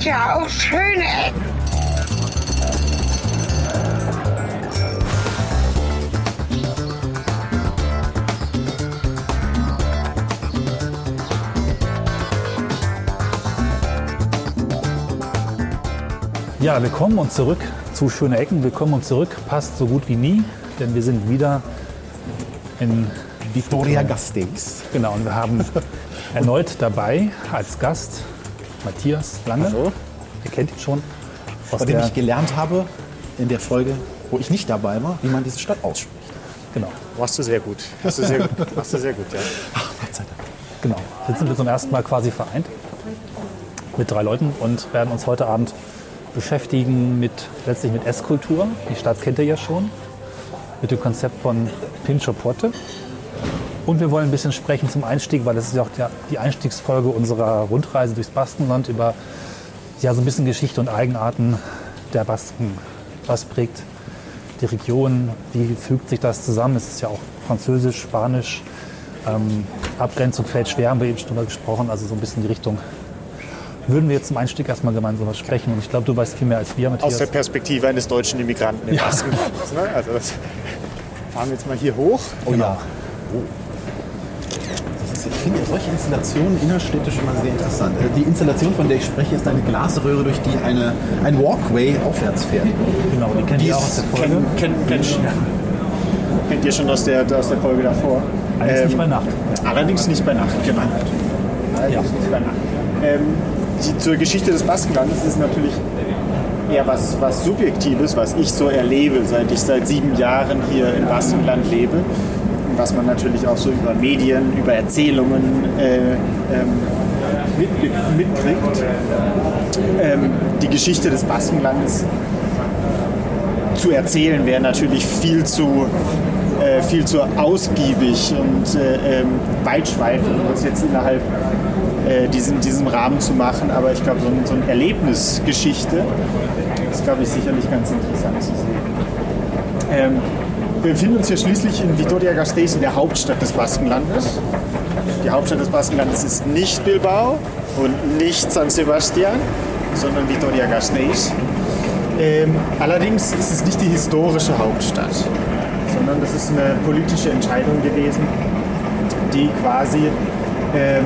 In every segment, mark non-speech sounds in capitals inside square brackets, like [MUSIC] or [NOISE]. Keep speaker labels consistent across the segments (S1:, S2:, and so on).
S1: gibt ja auch schöne Ecken.
S2: Ja, willkommen und zurück zu Schöne Ecken. Willkommen und zurück passt so gut wie nie, denn wir sind wieder in
S3: Victoria Gasteiz.
S2: Genau, und wir haben [LAUGHS] erneut dabei als Gast Matthias Lange.
S3: Hallo.
S2: Ihr kennt ihn schon. Aus
S3: Bei dem ich gelernt habe in der Folge, wo ich nicht dabei war, wie man diese Stadt ausspricht.
S2: genau,
S4: Machst du sehr gut. Machst du sehr gut. Machst du sehr gut, ja.
S3: Gott sei Dank.
S2: genau. Jetzt sind wir zum ersten Mal quasi vereint mit drei Leuten und werden uns heute Abend beschäftigen mit letztlich mit Esskultur. Die Stadt kennt ihr ja schon. Mit dem Konzept von Pincho Porte. Und wir wollen ein bisschen sprechen zum Einstieg, weil das ist ja auch die Einstiegsfolge unserer Rundreise durchs Baskenland über ja, so ein bisschen Geschichte und Eigenarten der Basken. Was prägt die Region? Wie fügt sich das zusammen? Es ist ja auch Französisch, Spanisch. Ähm, Abgrenzung fällt schwer, haben wir eben schon drüber gesprochen. Also so ein bisschen die Richtung. Würden wir jetzt zum Einstieg erstmal gemeinsam was sprechen. Und ich glaube, du weißt viel mehr als wir,
S4: Aus
S2: Matthias.
S4: der Perspektive eines deutschen Immigranten im Baskenland. Ne? Also das fahren wir jetzt mal hier hoch.
S2: oh ja.
S3: Das ist, ich finde solche Installationen innerstädtisch immer sehr interessant. Äh, Die Installation, von der ich spreche, ist eine Glasröhre, durch die eine, ein Walkway aufwärts fährt.
S2: Genau, die kennt ihr auch aus der Folge.
S4: Kennen, kennen, kennen, kennt ihr schon aus der, aus der Folge davor.
S2: Allerdings nicht bei Nacht.
S4: Allerdings nicht bei Nacht, genau. Allerdings nicht bei Nacht. Ähm, die, zur Geschichte des Baskenlandes ist natürlich eher was, was Subjektives, was ich so erlebe, seit ich seit sieben Jahren hier im Baskenland lebe. Was man natürlich auch so über Medien, über Erzählungen äh, ähm, mit, mitkriegt. Ähm, die Geschichte des Baskenlandes zu erzählen wäre natürlich viel zu, äh, viel zu ausgiebig und äh, ähm, weitschweifend, um das jetzt innerhalb äh, diesem, diesem Rahmen zu machen. Aber ich glaube, so, so eine Erlebnisgeschichte ist, glaube ich, sicherlich ganz interessant zu sehen. Ähm, wir befinden uns hier schließlich in Vitoria-Gasteiz, in der Hauptstadt des Baskenlandes. Die Hauptstadt des Baskenlandes ist nicht Bilbao und nicht San Sebastian, sondern Vitoria-Gasteiz. Ähm, allerdings ist es nicht die historische Hauptstadt, sondern das ist eine politische Entscheidung gewesen, die quasi ähm,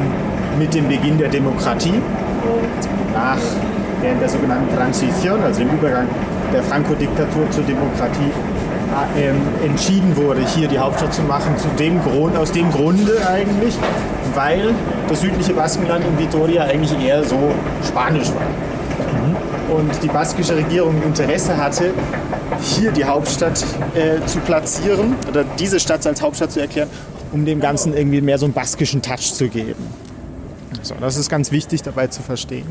S4: mit dem Beginn der Demokratie nach während der sogenannten Transition, also dem Übergang der Franco-Diktatur zur Demokratie, entschieden wurde, hier die Hauptstadt zu machen, zu dem Grund, aus dem Grunde eigentlich, weil das südliche Baskenland in Vitoria eigentlich eher so spanisch war und die baskische Regierung Interesse hatte, hier die Hauptstadt äh, zu platzieren oder diese Stadt als Hauptstadt zu erklären, um dem Ganzen irgendwie mehr so einen baskischen Touch zu geben. So, das ist ganz wichtig dabei zu verstehen.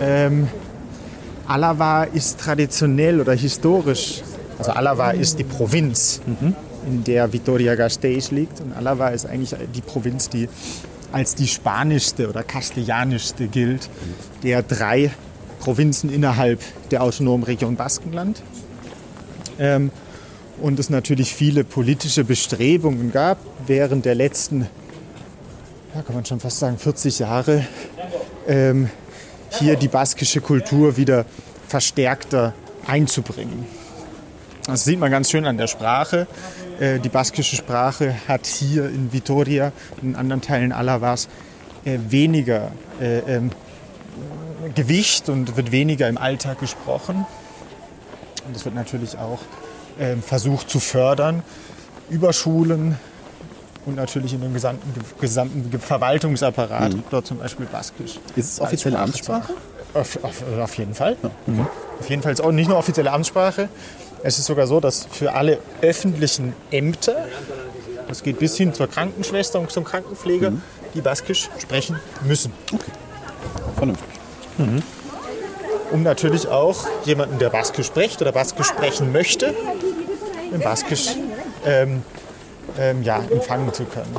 S4: Ähm, Alava ist traditionell oder historisch, also Alava ist die Provinz, in der Vitoria-Gasteiz liegt und Alava ist eigentlich die Provinz, die als die spanischste oder kastilianischste gilt der drei Provinzen innerhalb der autonomen Region Baskenland. Ähm, und es natürlich viele politische Bestrebungen gab während der letzten, ja, kann man schon fast sagen, 40 Jahre, ähm, hier die baskische Kultur wieder verstärkter einzubringen. Das sieht man ganz schön an der Sprache. Äh, Die baskische Sprache hat hier in Vitoria und in anderen Teilen Alavas äh, weniger äh, ähm, Gewicht und wird weniger im Alltag gesprochen. Und das wird natürlich auch ähm, versucht zu fördern über Schulen und natürlich in dem gesamten, gesamten Verwaltungsapparat, dort zum Beispiel Baskisch.
S3: Ist es offizielle Amtssprache?
S4: Auf, auf, auf jeden Fall. Auf jeden Fall ist auch nicht nur offizielle Amtssprache. Es ist sogar so, dass für alle öffentlichen Ämter, das geht bis hin zur Krankenschwester und zum Krankenpfleger, die Baskisch sprechen müssen.
S3: Vernünftig.
S4: Um natürlich auch jemanden, der Baskisch spricht oder Baskisch sprechen möchte, in Baskisch ähm, ähm, ja, empfangen zu können.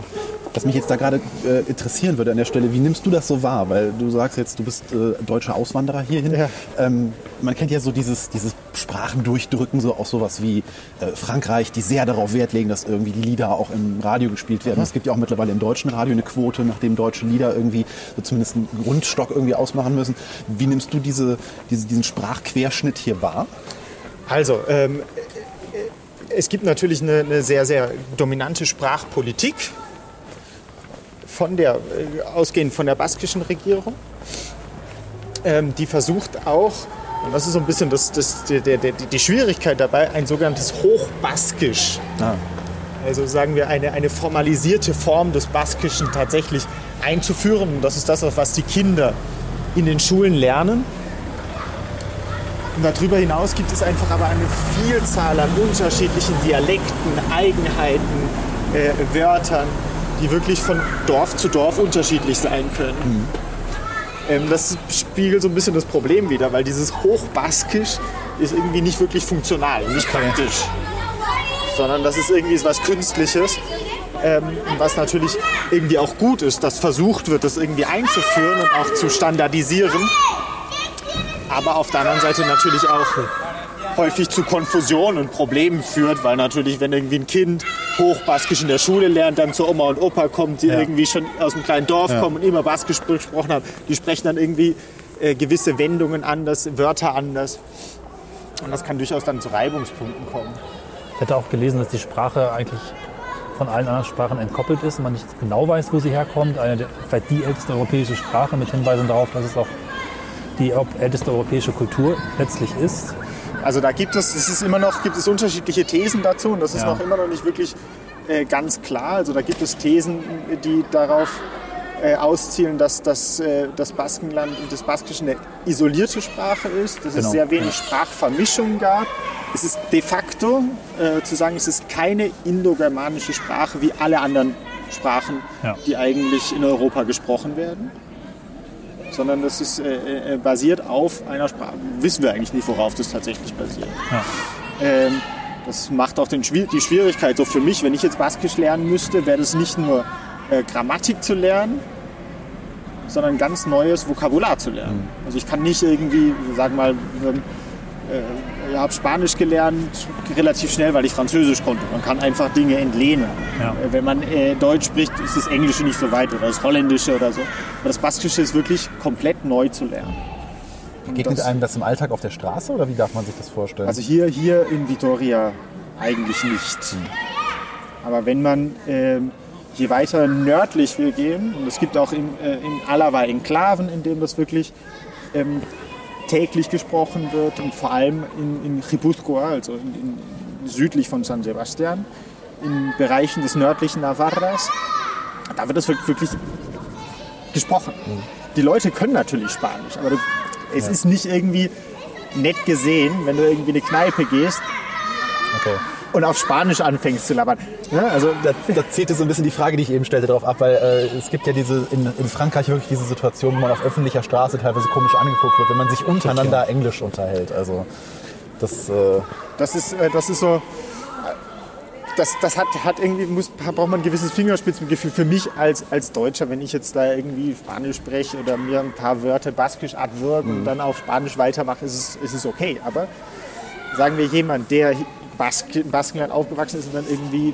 S3: Was mich jetzt da gerade äh, interessieren würde an der Stelle, wie nimmst du das so wahr? Weil du sagst jetzt, du bist äh, deutscher Auswanderer hierhin.
S4: Ja.
S3: Ähm, man kennt ja so dieses, dieses Sprachen durchdrücken, so auch sowas wie äh, Frankreich, die sehr darauf Wert legen, dass irgendwie die Lieder auch im Radio gespielt werden. Es gibt ja auch mittlerweile im deutschen Radio eine Quote, nachdem deutsche Lieder irgendwie so zumindest einen Grundstock irgendwie ausmachen müssen. Wie nimmst du diese, diese, diesen Sprachquerschnitt hier wahr?
S4: Also, ähm, es gibt natürlich eine, eine, sehr, sehr dominante Sprachpolitik, von der, äh, ausgehend von der baskischen Regierung, ähm, die versucht auch, und das ist so ein bisschen das, das, die, die, die Schwierigkeit dabei, ein sogenanntes Hochbaskisch. Ah. Also sagen wir eine, eine formalisierte Form des Baskischen tatsächlich einzuführen. Und das ist das, was die Kinder in den Schulen lernen. Und darüber hinaus gibt es einfach aber eine Vielzahl an unterschiedlichen Dialekten, Eigenheiten, äh, Wörtern, die wirklich von Dorf zu Dorf unterschiedlich sein können. Mhm. Ähm, das spiegelt so ein bisschen das Problem wieder, weil dieses Hochbaskisch ist irgendwie nicht wirklich funktional, nicht praktisch. Sondern das ist irgendwie was Künstliches. Ähm, was natürlich irgendwie auch gut ist, dass versucht wird, das irgendwie einzuführen und auch zu standardisieren aber auf der anderen Seite natürlich auch häufig zu Konfusion und Problemen führt, weil natürlich, wenn irgendwie ein Kind Hochbaskisch in der Schule lernt, dann zu Oma und Opa kommt, die ja. irgendwie schon aus einem kleinen Dorf ja. kommen und immer Baskisch gesprochen haben, die sprechen dann irgendwie äh, gewisse Wendungen anders, Wörter anders. Und das kann durchaus dann zu Reibungspunkten kommen.
S2: Ich hätte auch gelesen, dass die Sprache eigentlich von allen anderen Sprachen entkoppelt ist und man nicht genau weiß, wo sie herkommt. Eine der, vielleicht die älteste europäische Sprache mit Hinweisen darauf, dass es auch die älteste europäische Kultur letztlich ist.
S4: Also da gibt es, es ist immer noch, gibt es unterschiedliche Thesen dazu und das ist ja. noch immer noch nicht wirklich äh, ganz klar. Also da gibt es Thesen, die darauf äh, auszielen, dass das, äh, das Baskenland und das Baskische eine isolierte Sprache ist, dass genau. es sehr wenig Sprachvermischung gab. Es ist de facto äh, zu sagen, es ist keine indogermanische Sprache wie alle anderen Sprachen, ja. die eigentlich in Europa gesprochen werden sondern das ist äh, äh, basiert auf einer Sprache. Wissen wir eigentlich nicht, worauf das tatsächlich basiert. Ja. Ähm, das macht auch den, die Schwierigkeit so für mich, wenn ich jetzt Baskisch lernen müsste, wäre das nicht nur äh, Grammatik zu lernen, sondern ganz neues Vokabular zu lernen. Mhm. Also ich kann nicht irgendwie, sagen wir mal, äh, habe Spanisch gelernt, relativ schnell, weil ich Französisch konnte. Man kann einfach Dinge entlehnen. Ja. Äh, wenn man äh, Deutsch spricht, ist das Englische nicht so weit oder das Holländische oder so. Aber das Baskische ist wirklich komplett neu zu lernen.
S3: Begegnet das, einem das im Alltag auf der Straße oder wie darf man sich das vorstellen?
S4: Also hier, hier in Vitoria eigentlich nicht. Hm. Aber wenn man äh, je weiter nördlich wir gehen, und es gibt auch in, äh, in Alava Enklaven, in denen das wirklich ähm, täglich gesprochen wird und vor allem in, in Gipuzkoa, also in, in, südlich von San Sebastian, in Bereichen des nördlichen Navarras, da wird es wirklich gesprochen. Mhm. Die Leute können natürlich Spanisch, aber du, es ja. ist nicht irgendwie nett gesehen, wenn du irgendwie in eine Kneipe gehst. Okay und auf Spanisch anfängst zu labern.
S3: Ja, also da, da zählt so ein bisschen die Frage, die ich eben stellte, darauf ab, weil äh, es gibt ja diese in, in, Frankreich wirklich diese Situation, wo man auf öffentlicher Straße teilweise komisch angeguckt wird, wenn man sich untereinander Englisch unterhält. Also das, äh
S4: das ist äh, das ist so. Das, das hat, hat irgendwie, muss, braucht man ein gewisses Fingerspitzengefühl für mich als, als Deutscher, wenn ich jetzt da irgendwie Spanisch spreche oder mir ein paar Wörter baskisch abwürgen mhm. und dann auf Spanisch weitermache, ist es, ist es okay. Aber sagen wir jemand, der Bask Baskenland aufgewachsen ist und dann irgendwie,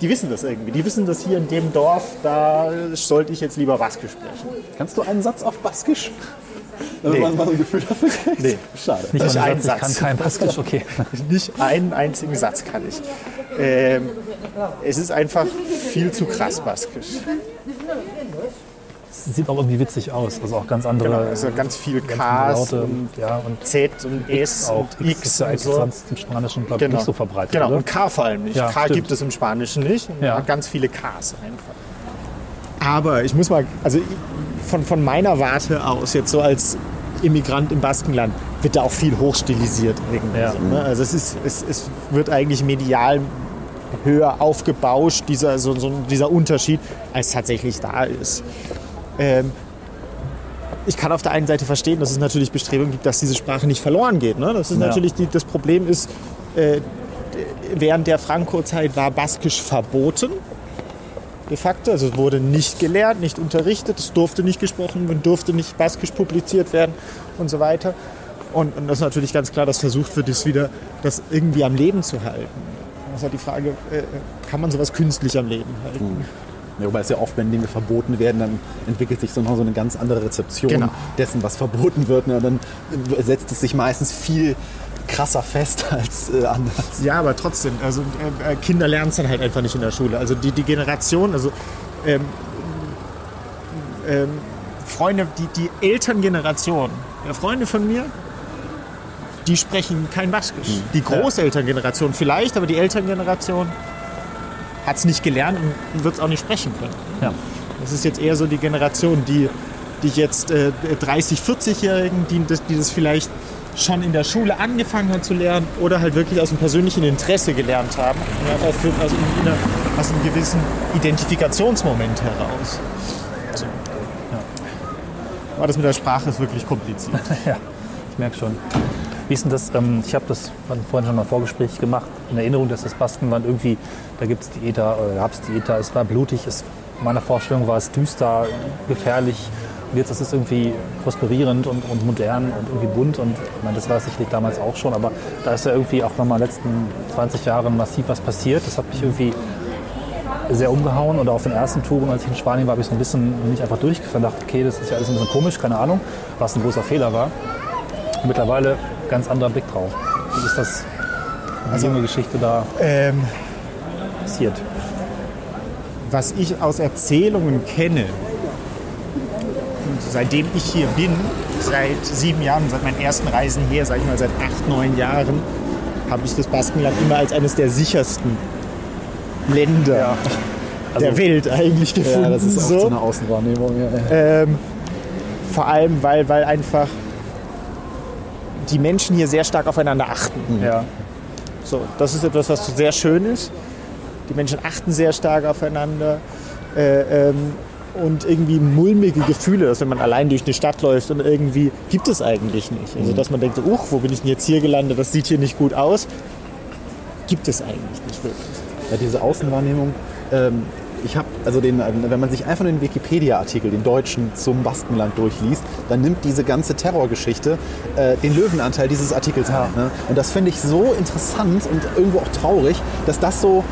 S4: die wissen das irgendwie. Die wissen, dass hier in dem Dorf, da sollte ich jetzt lieber Baskisch sprechen.
S3: Kannst du einen Satz auf Baskisch? Damit nee. man mal ein Gefühl dafür kriegt?
S4: Nee,
S3: schade.
S2: Nicht, Nicht einen Satz. Ich kann kein Baskisch, [LAUGHS] okay.
S4: Nicht einen einzigen Satz kann ich. Ähm, es ist einfach viel zu krass Baskisch
S2: sieht auch irgendwie witzig aus. Also auch ganz andere. Genau,
S4: also ganz viel Ks und, ja, und Z und S auch. und X. Ist ja
S2: eigentlich so. sonst im Spanischen, glaube ich, genau. nicht so verbreitet.
S4: Genau,
S2: oder?
S4: und K vor allem nicht. Ja, K stimmt. gibt es im Spanischen nicht. Ja. hat ganz viele Ks einfach. Aber ich muss mal, also von, von meiner Warte aus, jetzt so als Immigrant im Baskenland, wird da auch viel hochstilisiert. Irgendwie ja. so, ne? Also es, ist, es, es wird eigentlich medial höher aufgebauscht, dieser, so, so, dieser Unterschied, als tatsächlich da ist. Ähm, ich kann auf der einen Seite verstehen, dass es natürlich Bestrebungen gibt, dass diese Sprache nicht verloren geht. Ne? Das ist ja. natürlich die, das Problem ist, äh, während der Franco-Zeit war Baskisch verboten. De facto, also es wurde nicht gelehrt, nicht unterrichtet, es durfte nicht gesprochen werden, durfte nicht Baskisch publiziert werden und so weiter. Und, und das ist natürlich ganz klar, dass versucht wird, das wieder das irgendwie am Leben zu halten. Das ist halt die Frage, äh, kann man sowas künstlich am Leben halten?
S3: Ja, wobei es ja oft, wenn Dinge verboten werden, dann entwickelt sich so eine ganz andere Rezeption
S4: Genau.
S3: dessen, was verboten wird. Ne? Und dann setzt es sich meistens viel krasser fest [LAUGHS] als äh, anders.
S4: Ja, aber trotzdem, also äh, äh, Kinder lernen es dann halt einfach nicht in der Schule. Also die, die Generation, also ähm, ähm, Freunde, die, die Elterngeneration, ja, Freunde von mir, die sprechen kein Baskisch. Die Großelterngeneration vielleicht, aber die Elterngeneration hat es nicht gelernt und wird es auch nicht sprechen können.
S2: Ja.
S4: Das ist jetzt eher so die Generation, die, die jetzt äh, 30, 40-Jährigen, die, das- die das vielleicht schon in der Schule angefangen haben zu lernen oder halt wirklich aus dem persönlichen Interesse gelernt haben. Ja, in einer, aus einem gewissen Identifikationsmoment heraus. So. Aber das mit der Sprache ist wirklich kompliziert. [LAUGHS]
S2: Ja, ich merke schon. Wie ist denn das? Ähm, ich habe das vorhin schon mal Vorgespräch gemacht, in Erinnerung, dass das Baskenland irgendwie, da gibt es die ETA, oder gab es die ETA, es war blutig, es, in meiner Vorstellung war es düster, gefährlich. Und jetzt ist es irgendwie prosperierend und, und modern und irgendwie bunt. Und ich meine, das war sicherlich damals auch schon, aber da ist ja irgendwie auch nochmal in den letzten 20 Jahren massiv was passiert. Das hat mich irgendwie sehr umgehauen. Und auf den ersten Touren, als ich in Spanien war, habe ich so ein bisschen mich einfach durchgefahren dachte, okay, das ist ja alles ein bisschen komisch, keine Ahnung, was ein großer Fehler war. Mittlerweile ganz anderer Blick drauf. Wie ist das, die junge Geschichte da
S4: Ähm,
S2: passiert?
S4: was ich aus Erzählungen kenne, seitdem ich hier bin, seit sieben Jahren, seit meinen ersten Reisen her, sag ich mal seit acht, neun Jahren, habe ich das Baskenland immer als eines der sichersten Länder der Welt eigentlich gefunden.
S3: Ja, das ist auch
S4: so.
S3: so eine Außenwahrnehmung. Ja, ja.
S4: Ähm, vor allem, weil, weil einfach die Menschen hier sehr stark aufeinander achten.
S2: Ja,
S4: So, das ist etwas, was sehr schön ist. Die Menschen achten sehr stark aufeinander. Äh, ähm, und irgendwie mulmige Gefühle, dass wenn man allein durch eine Stadt läuft und irgendwie gibt es eigentlich nicht. Also dass man denkt, so, uch, wo bin ich denn jetzt hier gelandet? Das sieht hier nicht gut aus. Gibt es eigentlich nicht wirklich.
S3: Ja, diese Außenwahrnehmung. Ähm, ich habe, also den, wenn man sich einfach nur den Wikipedia-Artikel, den deutschen zum Baskenland durchliest, dann nimmt diese ganze Terrorgeschichte äh, den Löwenanteil dieses Artikels ein. Ne? Und das finde ich so interessant und irgendwo auch traurig, dass das so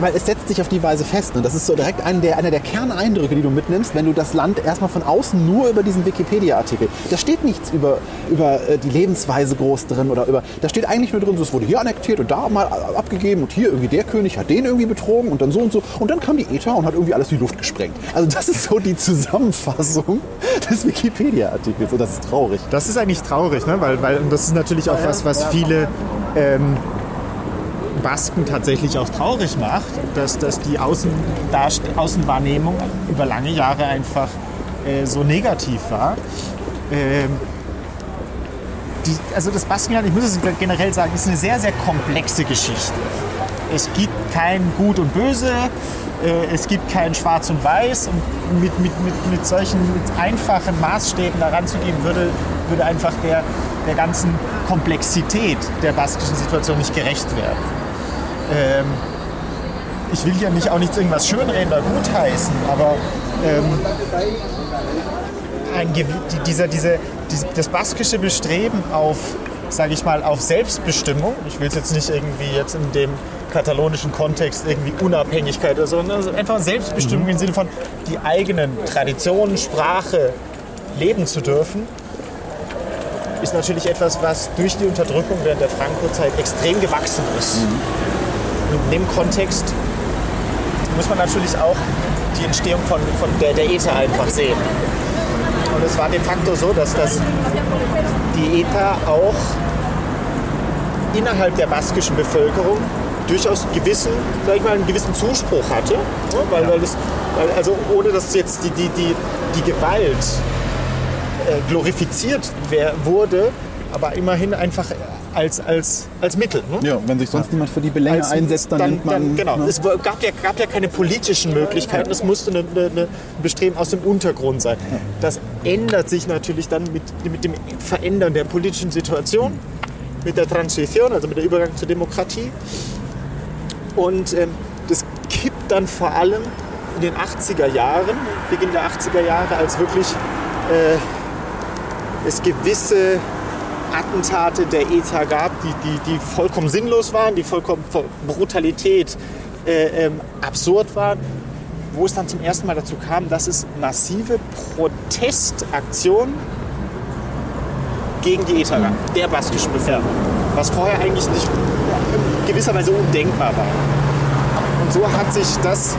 S3: weil es setzt sich auf die Weise fest. Ne? Das ist so direkt einer der, einer der Kerneindrücke, die du mitnimmst, wenn du das Land erstmal von außen nur über diesen Wikipedia-Artikel. Da steht nichts über, über äh, die Lebensweise groß drin oder über. Da steht eigentlich nur drin, so, es wurde hier annektiert und da mal abgegeben und hier irgendwie der König hat den irgendwie betrogen und dann so und so. Und dann kam die ETA und hat irgendwie alles in die Luft gesprengt. Also das ist so die Zusammenfassung [LAUGHS] des Wikipedia-Artikels und das ist traurig.
S4: Das ist eigentlich traurig, ne? weil, weil und das ist natürlich auch was, was viele ähm, Basken tatsächlich auch traurig macht, dass, dass die Außendarst Außenwahrnehmung über lange Jahre einfach äh, so negativ war. Ähm, die, also das Baskenland, ich muss es generell sagen, ist eine sehr, sehr komplexe Geschichte. Es gibt kein Gut und Böse, äh, es gibt kein Schwarz und Weiß und mit, mit, mit, mit solchen mit einfachen Maßstäben daran zu gehen, würde, würde einfach der, der ganzen Komplexität der baskischen Situation nicht gerecht werden. Ähm, ich will hier nicht auch nichts irgendwas schönreden oder gutheißen, aber ähm, ein, dieser, diese, dies- das baskische Bestreben auf, sage ich mal, auf Selbstbestimmung, ich will es jetzt nicht irgendwie jetzt in dem katalonischen Kontext irgendwie Unabhängigkeit oder so, sondern also einfach Selbstbestimmung im Sinne von die eigenen Traditionen, Sprache leben zu dürfen, ist natürlich etwas, was durch die Unterdrückung während der Franco-Zeit extrem gewachsen ist. Und in dem Kontext muss man natürlich auch die Entstehung von, von der, der ETA einfach sehen. Und es war de facto so, dass das die ETA auch innerhalb der baskischen Bevölkerung durchaus gewissen, sag ich mal, einen gewissen Zuspruch hatte. Ja, weil, weil das, weil, also ohne dass jetzt die, die, die, die Gewalt äh, glorifiziert wurde, aber immerhin einfach als, als, als Mittel. Ne?
S3: Ja, wenn sich sonst niemand für die Belänge
S4: Als-
S3: einsetzt, dann, nimmt man.
S4: genau.
S3: ne?
S4: Es gab ja, gab ja keine politischen Möglichkeiten. Es musste eine, eine, eine Bestreben aus dem Untergrund sein. Das ändert sich natürlich dann mit, mit dem Verändern der politischen Situation, mit der Transition, also mit der Übergang zur Demokratie. Und ähm, das kippt dann vor allem in den 80er Jahren, Beginn der 80er Jahre, als wirklich äh, es gewisse Attentate der ETA gab, die, die, die vollkommen sinnlos waren, die vollkommen vor Brutalität äh, ähm, absurd waren, wo es dann zum ersten Mal dazu kam, dass es massive Protestaktionen gegen die ETA gab, der baskischen Bevölkerung, was vorher eigentlich nicht in gewisser Weise undenkbar war. Und so hat sich das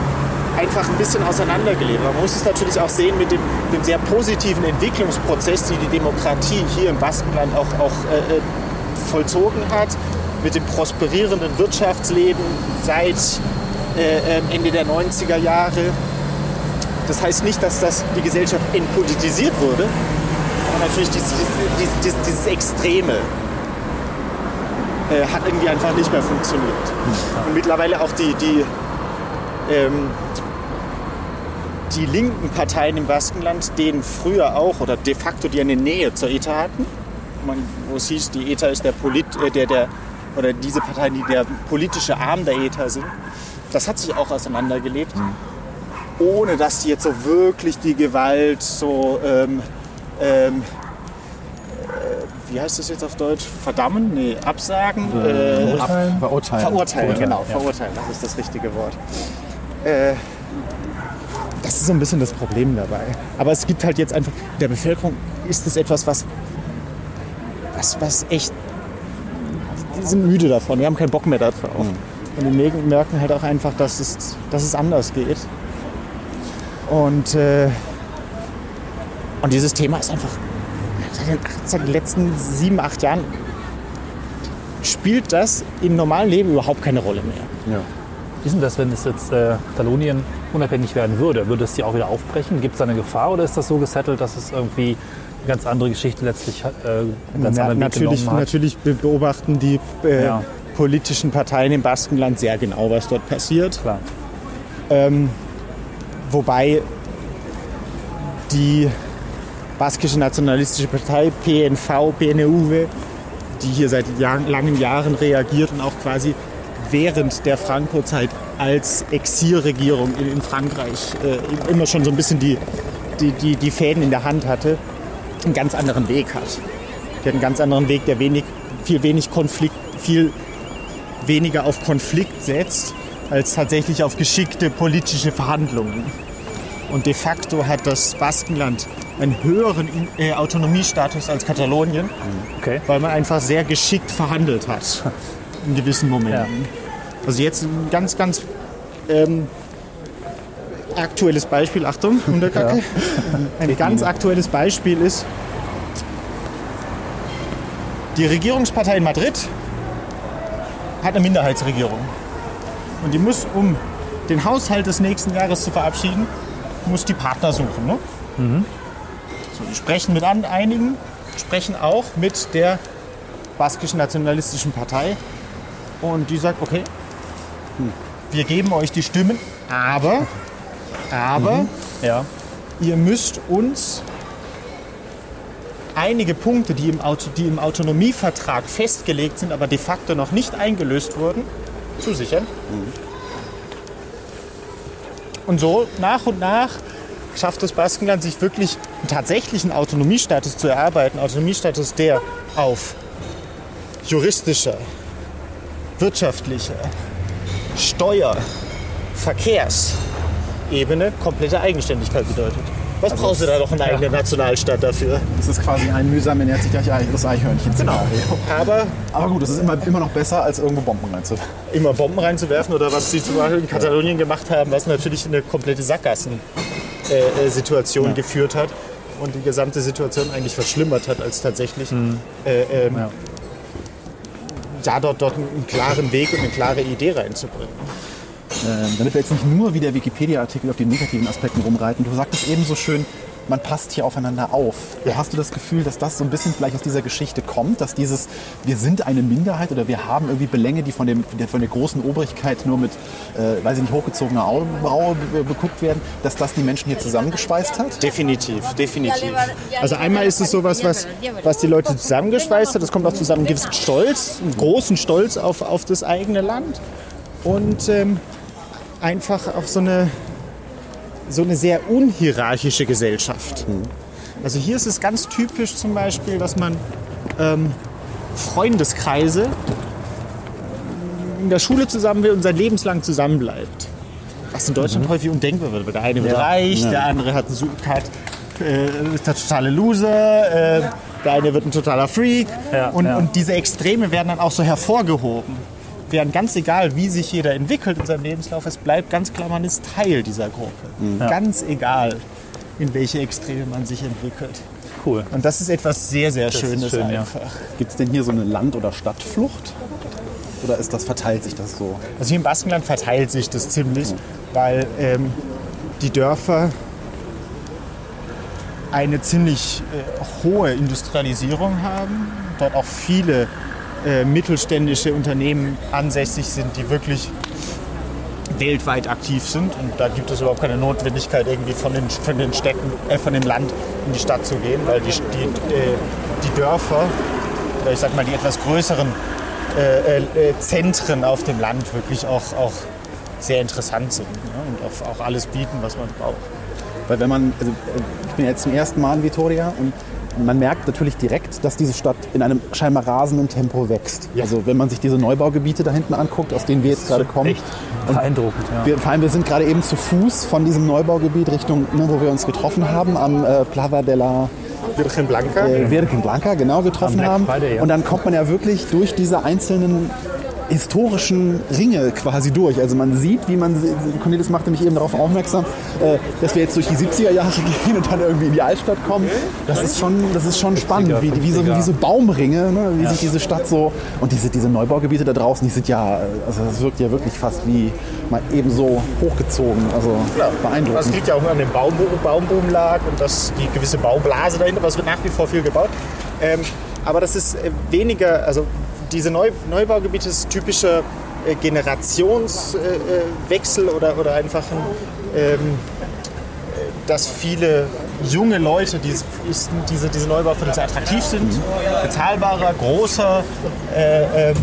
S4: einfach ein bisschen auseinandergelebt. Man muss es natürlich auch sehen mit dem, dem sehr positiven Entwicklungsprozess, die die Demokratie hier im Baskenland auch, auch äh, äh vollzogen hat, mit dem prosperierenden Wirtschaftsleben seit äh, ähm, Ende der 90er Jahre. Das heißt nicht, dass das die Gesellschaft entpolitisiert wurde, aber natürlich dieses, dieses, dieses Extreme äh, hat irgendwie einfach nicht mehr funktioniert. Und mittlerweile auch die, die, ähm, die linken Parteien im Baskenland, denen früher auch oder de facto die eine Nähe zur ETA hatten, man, wo es hieß, die ETA ist der, Polit, äh, der, der oder diese Parteien, die der politische Arm der ETA sind, das hat sich auch auseinandergelebt, mhm. ohne dass die jetzt so wirklich die Gewalt so, ähm, ähm, äh, wie heißt das jetzt auf Deutsch? Verdammen? Nee, absagen?
S3: Äh, verurteilen? verurteilen.
S4: Verurteilen, genau, ja. verurteilen, das ist das richtige Wort. Äh, das ist so ein bisschen das Problem dabei. Aber es gibt halt jetzt einfach, der Bevölkerung ist es etwas, was, was, was echt, die sind müde davon, die haben keinen Bock mehr darauf. Mhm. Und die merken halt auch einfach, dass es, dass es anders geht. Und, äh, und dieses Thema ist einfach seit den, seit den letzten sieben, acht Jahren spielt das im normalen Leben überhaupt keine Rolle mehr.
S2: Ja. Wie ist denn das, wenn es jetzt äh, Katalonien unabhängig werden würde? Würde es die auch wieder aufbrechen? Gibt es da eine Gefahr oder ist das so gesettelt, dass es irgendwie eine ganz andere Geschichte letztlich äh, ganz
S4: Na, natürlich, natürlich beobachten die äh, ja. politischen Parteien im Baskenland sehr genau, was dort passiert. Ähm, wobei die baskische nationalistische Partei PNV, PNUW, die hier seit Jahren, langen Jahren reagiert und auch quasi während der Franco-Zeit als Exilregierung in, in Frankreich äh, immer schon so ein bisschen die, die, die, die Fäden in der Hand hatte, einen ganz anderen Weg hat. Die hat einen ganz anderen Weg, der wenig, viel wenig Konflikt, viel weniger auf Konflikt setzt, als tatsächlich auf geschickte politische Verhandlungen. Und de facto hat das Baskenland einen höheren äh, Autonomiestatus als Katalonien, okay. weil man einfach sehr geschickt verhandelt hat [LAUGHS] in gewissen Momenten. Ja. Also jetzt ein ganz, ganz ähm, aktuelles Beispiel, Achtung, [LAUGHS] Hunderkacke. Ja. Ein ganz aktuelles Beispiel ist, die Regierungspartei in Madrid hat eine Minderheitsregierung. Und die muss, um den Haushalt des nächsten Jahres zu verabschieden, muss die Partner suchen. Ne? Mhm. So, die sprechen mit einigen, sprechen auch mit der baskischen nationalistischen Partei und die sagt, okay, wir geben euch die Stimmen, aber, aber mhm. ja. ihr müsst uns einige Punkte, die im, Auto, die im Autonomievertrag festgelegt sind, aber de facto noch nicht eingelöst wurden, zusichern. Mhm. Und so nach und nach schafft das Baskenland sich wirklich einen tatsächlichen Autonomiestatus zu erarbeiten. Autonomiestatus, der auf juristischer, wirtschaftlicher, Steuer, Verkehrsebene komplette Eigenständigkeit bedeutet. Was also brauchst du da noch einen eigenen ja. Nationalstaat dafür?
S3: Das ist quasi ein mühsam ernährt sich das Eichhörnchen.
S4: Genau. Aber,
S3: Aber gut, das ist immer, immer noch besser, als irgendwo Bomben reinzuwerfen.
S4: Immer Bomben reinzuwerfen oder was sie zum Beispiel in Katalonien gemacht haben, was natürlich eine komplette Sackgassen-Situation äh, äh ja. geführt hat und die gesamte Situation eigentlich verschlimmert hat, als tatsächlich mhm. äh, ähm, ja ja, dort, dort einen klaren Weg und eine klare Idee reinzubringen.
S3: Ähm, damit wir jetzt nicht nur wie der Wikipedia-Artikel auf den negativen Aspekten rumreiten. Du sagtest eben so schön, man passt hier aufeinander auf. Ja. Hast du das Gefühl, dass das so ein bisschen vielleicht aus dieser Geschichte kommt, dass dieses, wir sind eine Minderheit oder wir haben irgendwie Belänge, die von, dem, von der großen Obrigkeit nur mit, äh, weiß ich nicht, hochgezogener Augenbraue beguckt werden, dass das die Menschen hier zusammengeschweißt hat?
S4: Definitiv, definitiv. Also einmal ist es sowas, was, was die Leute zusammengeschweißt hat. Es kommt auch zusammen einen gewissen Stolz, einen großen Stolz auf, auf das eigene Land und ähm, einfach auf so eine so eine sehr unhierarchische Gesellschaft. Mhm. Also hier ist es ganz typisch zum Beispiel, dass man ähm, Freundeskreise in der Schule zusammen will und sein Lebenslang zusammenbleibt. Was in Deutschland häufig undenkbar wird. weil Der eine wird
S3: Ja.
S4: reich,
S3: Ja.
S4: der andere hat, einen äh, ist der totale Loser, äh, der eine wird ein totaler Freak.
S2: Ja,
S4: und, und diese Extreme werden dann auch so hervorgehoben. Während ganz egal, wie sich jeder entwickelt in seinem Lebenslauf, es bleibt ganz klar, man ist Teil dieser Gruppe. Ganz egal, in welche Extreme man sich entwickelt.
S2: Cool.
S4: Und das ist etwas sehr, sehr
S2: ist
S4: Schönes
S2: schön, ja.
S4: einfach.
S3: Gibt es denn hier so eine Land- oder Stadtflucht? Oder ist das, verteilt sich das so?
S4: Also hier im Baskenland verteilt sich das ziemlich, weil ähm, die Dörfer eine ziemlich äh, hohe Industrialisierung haben, dort auch viele äh, mittelständische Unternehmen ansässig sind, die wirklich weltweit aktiv sind. Und da gibt es überhaupt keine Notwendigkeit, irgendwie von den, von den Städten, äh, von dem Land in die Stadt zu gehen, weil die, die, äh, die Dörfer, oder ich sag mal die etwas größeren äh, Zentren auf dem Land wirklich auch, auch sehr interessant sind ne? und auch, auch alles bieten, was man braucht.
S3: Weil wenn man, also ich bin jetzt zum ersten Mal in Vitoria und man merkt natürlich direkt, dass diese Stadt in einem scheinbar rasenden Tempo wächst. Also wenn man sich diese Neubaugebiete da hinten anguckt, aus denen wir jetzt gerade kommen.
S2: Echt beeindruckend, ja.
S3: Wir, vor allem, wir sind gerade eben zu Fuß von diesem Neubaugebiet Richtung, ne, wo wir uns getroffen haben, am äh, Plaza de la
S4: Virgen Blanca.
S3: äh, Virgen Blanca, genau, getroffen haben.
S2: Friday, ja.
S3: Und dann kommt man ja wirklich durch diese einzelnen historischen Ringe quasi durch. Also man sieht, wie man, Cornelis machte mich eben darauf aufmerksam, äh, dass wir jetzt durch die 70er Jahre [LAUGHS] gehen und dann irgendwie in die Altstadt kommen. Das ist schon, das ist schon spannend, wie, wie, so, wie so Baumringe, ne? wie sich diese Stadt so, und diese, diese Neubaugebiete da draußen, die sind ja, also das wirkt ja wirklich fast wie mal eben so hochgezogen, also
S4: Das
S3: beeindruckend.
S4: liegt ja auch an dem Baum, Baumboomlag und das, die gewisse Baublase dahinter, aber es wird nach wie vor viel gebaut. Ähm, aber das ist äh, weniger, also diese Neu Neubaugebiete ist typischer äh, Generationswechsel äh, Wechsel oder, oder einfach ein, ähm, äh, dass viele junge Leute die, diese, diese Neubauviertel sehr attraktiv sind, bezahlbarer, großer äh, ähm,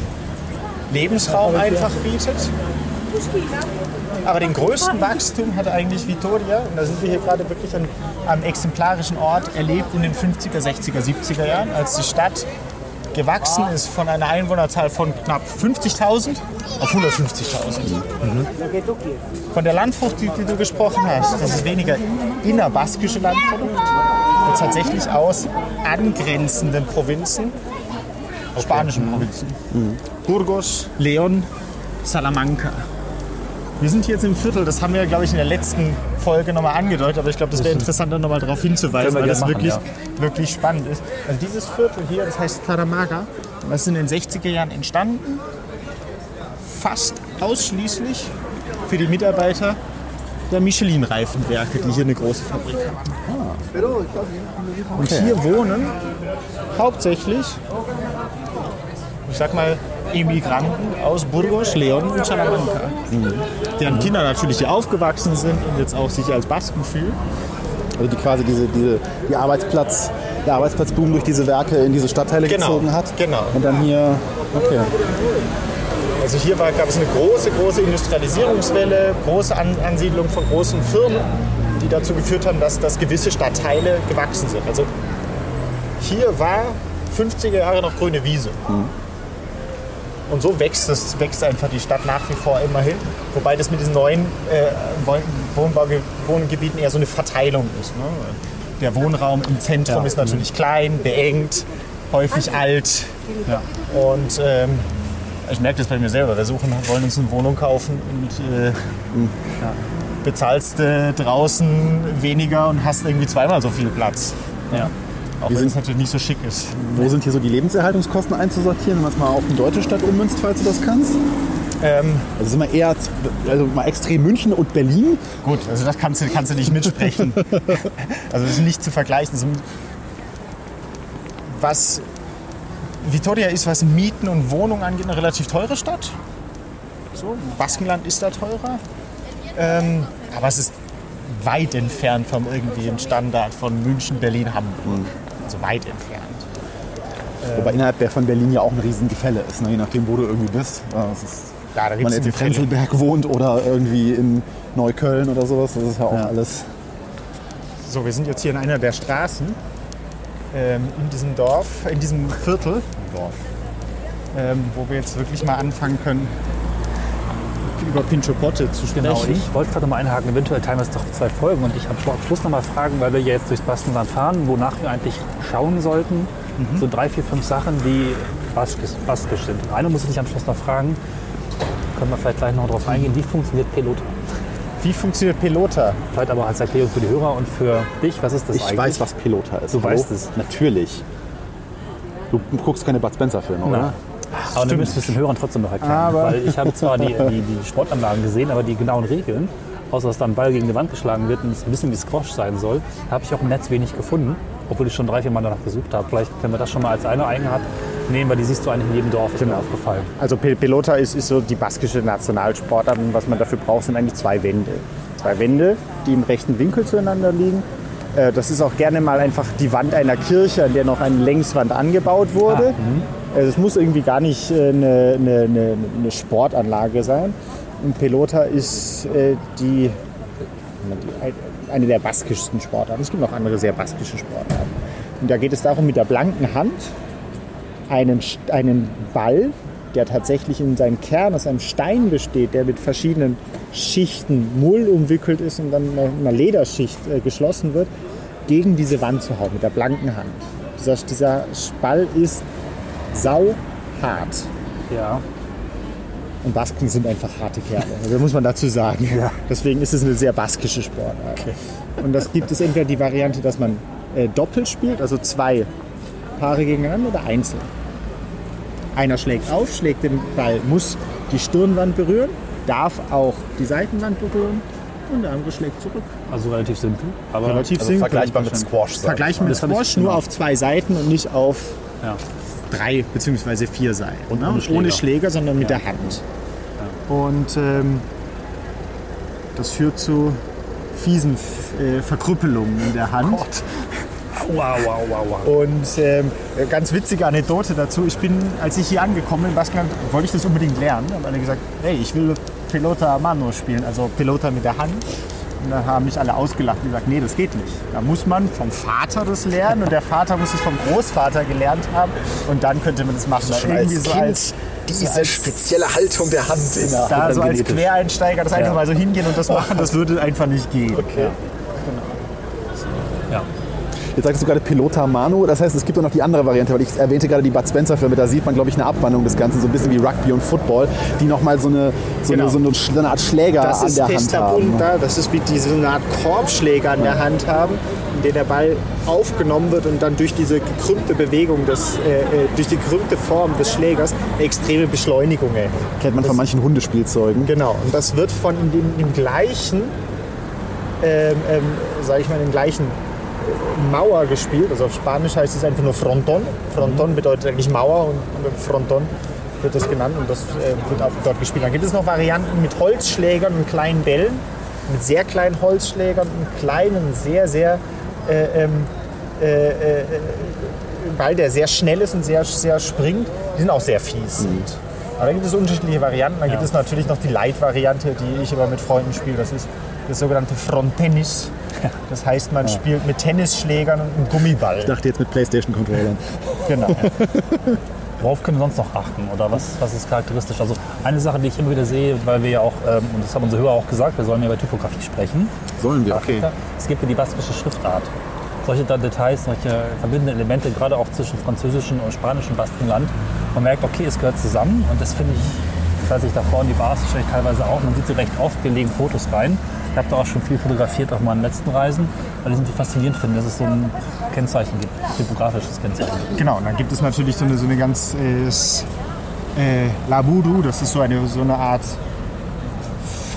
S4: Lebensraum einfach bietet. Aber den größten Wachstum hat eigentlich Vitoria, und da sind wir hier gerade wirklich an, am exemplarischen Ort, erlebt in den 50er, 60er, 70er Jahren, als die Stadt gewachsen ist von einer Einwohnerzahl von knapp 50.000 auf 150.000. Von der Landfrucht, die, die du gesprochen hast, das ist weniger innerbaskische Landfrucht, und tatsächlich aus angrenzenden Provinzen, spanischen Provinzen. Burgos, León, Salamanca. Wir sind hier jetzt im Viertel, das haben wir, glaube ich, in der letzten Folge nochmal angedeutet, aber ich glaube, das wäre interessant, da nochmal darauf hinzuweisen,
S2: wir
S4: weil das
S2: gerne
S4: wirklich,
S2: machen,
S4: wirklich spannend ist. Also dieses Viertel hier, das heißt Taramaga, das ist in den 60er Jahren entstanden, fast ausschließlich für die Mitarbeiter der Michelin-Reifenwerke, die hier eine große Fabrik haben. Und hier wohnen hauptsächlich, ich sag mal, Immigranten aus Burgos, León und Salamanca. Deren Kinder natürlich hier aufgewachsen sind und jetzt auch sich als Basken fühlen.
S3: Also die quasi diese, diese, die Arbeitsplatz, der Arbeitsplatzboom durch diese Werke in diese Stadtteile
S4: Genau,
S3: gezogen hat.
S4: genau.
S3: Und dann hier, okay.
S4: Also hier war, gab es eine große, große Industrialisierungswelle, große An Ansiedlung von großen Firmen, die dazu geführt haben, dass, dass gewisse Stadtteile gewachsen sind. Also hier war 50er Jahre noch grüne Wiese. Und so wächst, es, wächst einfach die Stadt nach wie vor immerhin. Wobei das mit diesen neuen äh, Wohn- Wohnbauge Wohngebieten eher so eine Verteilung ist. Ne? Der Wohnraum im Zentrum ist natürlich klein, beengt, häufig alt. Und ähm, ich merke das bei mir selber. Wir suchen, wollen uns eine Wohnung kaufen und äh, ja, bezahlst äh, draußen weniger und hast irgendwie zweimal so viel Platz.
S2: Ja.
S4: Auch wenn es natürlich nicht so schick ist.
S3: Wo sind hier so die Lebenserhaltungskosten einzusortieren, wenn man es mal auf die deutsche Stadt ummünzt, falls du das kannst?
S4: Ähm,
S3: Also sind wir eher, also mal extrem München und Berlin.
S4: Gut, also das kannst du, kannst du nicht mitsprechen. [LAUGHS] also das ist nicht zu vergleichen. Was Vitoria ist, was Mieten und Wohnungen angeht, eine relativ teure Stadt. So, Baskenland ist da teurer. Ähm, aber es ist weit entfernt vom irgendwie ein Standard von München, Berlin, Hamburg. Also weit entfernt.
S3: Wobei innerhalb der von Berlin ja auch ein Riesengefälle ist, ne? je nachdem, wo du irgendwie bist. Ja, ist,
S4: Ja, da
S3: man jetzt in. Prenzlberg wohnt oder irgendwie in Neukölln oder sowas, das ist ja auch alles.
S4: So, wir sind jetzt hier in einer der Straßen. ähm, in diesem Dorf, in diesem Viertel, Dorf, ähm, wo wir jetzt wirklich mal anfangen können, über Pincho Potte zu sprechen.
S2: Genau, ich wollte gerade noch mal einhaken, eventuell teilen wir es doch zwei Folgen und ich am Schlu- am Schluss noch mal fragen, weil wir ja jetzt durchs Baskenland fahren, wonach wir eigentlich schauen sollten. So drei, vier, fünf Sachen, die baskisch, baskisch sind. Und eine muss ich dich am Schluss noch fragen, können wir vielleicht gleich noch darauf eingehen, wie funktioniert Pelota?
S4: Wie funktioniert Pelota?
S2: Vielleicht aber als Erklärung für die Hörer und für dich, was ist das
S3: Ich
S2: eigentlich?
S3: weiß, was Pelota ist.
S2: Du
S3: Hallo?
S2: weißt es.
S3: Natürlich. Du guckst keine Bud Spencer-Filme, oder?
S2: Aber dann müssen wir es den Hörern trotzdem noch erklären.
S4: Aber-
S2: Weil ich habe zwar die, die, die Sportanlagen gesehen, aber die genauen Regeln, außer dass da ein Ball gegen die Wand geschlagen wird und es ein bisschen wie Squash sein soll, habe ich auch im Netz wenig gefunden. Obwohl ich schon drei, vier Mal danach gesucht habe. Vielleicht können wir das schon mal als eine Eigenart nehmen, weil die siehst du eigentlich in jedem Dorf, ist mir aufgefallen.
S4: Also Pe- Pelota ist, ist so die baskische Nationalsportart und was man dafür braucht, sind eigentlich zwei Wände. Zwei Wände, die im rechten Winkel zueinander liegen. Äh, Das ist auch gerne mal einfach die Wand einer Kirche, an der noch eine Längswand angebaut wurde. Also Es muss irgendwie gar nicht äh, eine, eine, eine, eine Sportanlage sein. Und Pelota ist äh, die, eine der baskischsten Sportarten. Es gibt noch andere sehr baskische Sportarten. Und da geht es darum, mit der blanken Hand einen, einen Ball, der tatsächlich in seinem Kern aus einem Stein besteht, der mit verschiedenen Schichten Mull umwickelt ist und dann mit einer Lederschicht äh, geschlossen wird, gegen diese Wand zu hauen, mit der blanken Hand. Dieser, dieser Ball ist sauhart.
S2: Ja.
S4: Und Basken sind einfach harte Kerle. Also muss man dazu sagen. Deswegen ist es eine sehr baskische Sportart. Und das gibt es entweder die Variante, dass man äh, doppelt spielt, also zwei Paare gegeneinander oder einzeln. Einer schlägt auf, schlägt den Ball, muss die Stirnwand berühren, darf auch die Seitenwand berühren und der andere schlägt zurück.
S2: Also relativ simpel. Aber
S4: Relativ
S3: Also
S4: simpel.
S3: vergleichbar mit Squash. sag ich
S4: Vergleichen
S3: mal.
S4: mit Squash, nur auf zwei Seiten und nicht auf
S2: ja.
S4: drei bzw. vier Seiten.
S2: Und
S4: ne?
S2: ohne Schläger.
S4: ohne Schläger, sondern mit der Hand. Und ähm, das führt zu fiesen äh, Verkrüppelungen in der Hand.
S2: Wow, wow, wow, wow.
S4: Und ähm, ganz witzige Anekdote dazu. Ich bin, als ich hier angekommen bin in Baskenland, wollte ich das unbedingt lernen. Haben alle gesagt, hey, ich will Pelota a mano spielen, also Pelota mit der Hand. Und dann haben mich alle ausgelacht und gesagt, nee, das geht nicht. Da muss man vom Vater das lernen und der Vater muss es vom Großvater gelernt haben und dann könnte man das machen.
S3: Schon
S4: Irgendwie
S3: als
S4: so
S3: Kind
S4: als
S3: diese spezielle Haltung der Hand in der
S4: da so als. Quereinsteiger das einfach
S2: Ja.
S4: mal so hingehen und das machen, das würde einfach nicht gehen.
S3: Okay.
S2: Ja.
S3: Jetzt sagst du gerade Pilota Manu, das heißt, es gibt auch noch die andere Variante, weil ich erwähnte gerade die Bud Spencer-Filme, da sieht man, glaube ich, eine Abwandlung des Ganzen, so ein bisschen wie Rugby und Football, die nochmal so eine, so,
S4: Genau.
S3: eine, so, eine, so eine Art Schläger
S4: Das
S3: an der Hand haben.
S4: Punta, das ist wie diese so eine Art Korbschläger an der Hand haben, in der der Ball aufgenommen wird und dann durch diese gekrümmte Bewegung, des, äh, äh, durch die gekrümmte Form des Schlägers extreme Beschleunigung erhält.
S3: Kennt man von manchen Hundespielzeugen.
S4: Genau, und das wird von dem, im gleichen, ähm, ähm, sag ich mal, im gleichen Mauer gespielt. Also auf Spanisch heißt es einfach nur Fronton. Fronton bedeutet eigentlich Mauer und Fronton wird das genannt und das äh, wird auch dort gespielt. Dann gibt es noch Varianten mit Holzschlägern und kleinen Bällen, mit sehr kleinen Holzschlägern und kleinen, sehr, sehr äh, ähm, äh, äh, Ball, der sehr schnell ist und sehr, sehr springt. Die sind auch sehr fies. Aber da gibt es unterschiedliche Varianten. Dann gibt es natürlich noch die Light-Variante, die ich immer mit Freunden spiele. Das ist das sogenannte Fronttennis. Das heißt, man spielt mit Tennisschlägern und einem Gummiball.
S3: Ich dachte jetzt mit Playstation-Controllern.
S4: Genau. [LAUGHS]
S2: Worauf können wir sonst noch achten oder was, was ist charakteristisch? Also eine Sache, die ich immer wieder sehe, weil wir ja auch, ähm, und das haben unsere Hörer auch gesagt, wir sollen ja über Typografie sprechen.
S3: Sollen wir?
S2: Okay. Es gibt ja die baskische Schriftart. Solche da Details, solche verbindenden Elemente, gerade auch zwischen französischem und spanischem Baskenland. Man merkt, okay, es gehört zusammen und das finde ich, weiß ich, da vorne die Bars stelle ich teilweise auch. Man sieht sie recht oft, wir legen Fotos rein. Ich habe da auch schon viel fotografiert auf meinen letzten Reisen, weil ich es faszinierend finde, dass es so ein Kennzeichen gibt, typografisches Kennzeichen.
S4: Genau, und dann gibt es natürlich so eine, so eine ganz äh, äh, Labudu, das ist so eine, so eine Art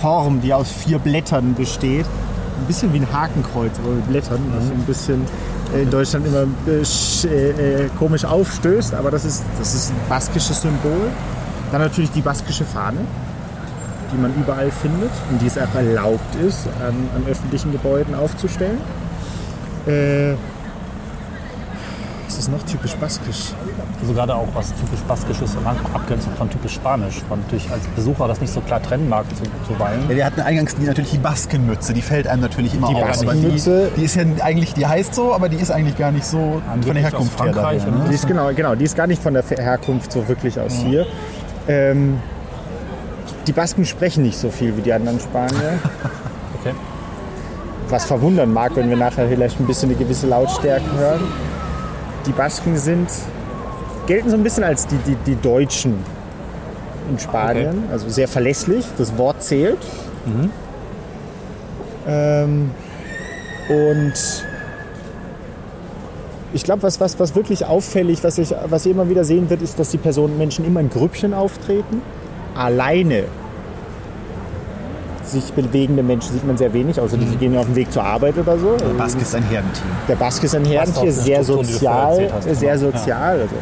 S4: Form, die aus vier Blättern besteht. Ein bisschen wie ein Hakenkreuz, aber mit Blättern, was so ein bisschen äh, in Deutschland immer äh, äh, komisch aufstößt, aber das ist, das ist ein baskisches Symbol. Dann natürlich die baskische Fahne, die man überall findet und die es auch erlaubt ist, an, an öffentlichen Gebäuden aufzustellen. Äh, Was ist noch typisch baskisch?
S2: Also gerade auch was typisch Baskisches in Abgrenzung von typisch Spanisch, man natürlich als Besucher das nicht so klar trennen mag zu, zuweilen.
S3: Ja, wir hatten eingangs die, natürlich die Baskenmütze, die fällt einem natürlich immer
S2: Die
S3: auf. aber
S4: Baskenmütze-
S3: die, die ist ja eigentlich, die heißt so, aber die ist eigentlich gar nicht so von der
S2: Angeblich aus
S3: Herkunft her.
S2: Frankreich
S3: daher, ne?
S4: Die ist genau, genau, die ist gar nicht von der Herkunft so wirklich aus hier. Ähm, die Basken sprechen nicht so viel wie die anderen Spanier. [LAUGHS]
S2: Okay.
S4: was verwundern mag, wenn wir nachher vielleicht ein bisschen eine gewisse Lautstärke hören. Die Basken sind, gelten so ein bisschen als die, die, die Deutschen in Spanien, also sehr verlässlich, das Wort zählt. Ähm, und ich glaube, was, was, was wirklich auffällig, was ich, was ihr immer wieder sehen wird, ist, dass die Personen, Menschen immer in Grüppchen auftreten. Alleine sich bewegende Menschen sieht man sehr wenig, außer die gehen auf den Weg zur Arbeit oder so.
S3: Der Baske ist ein Herdenteam.
S4: Der Baske ist ein Herdentier, sehr
S2: Struktur,
S4: sozial,
S2: hast,
S4: sehr
S2: genau.
S4: sozial. Also,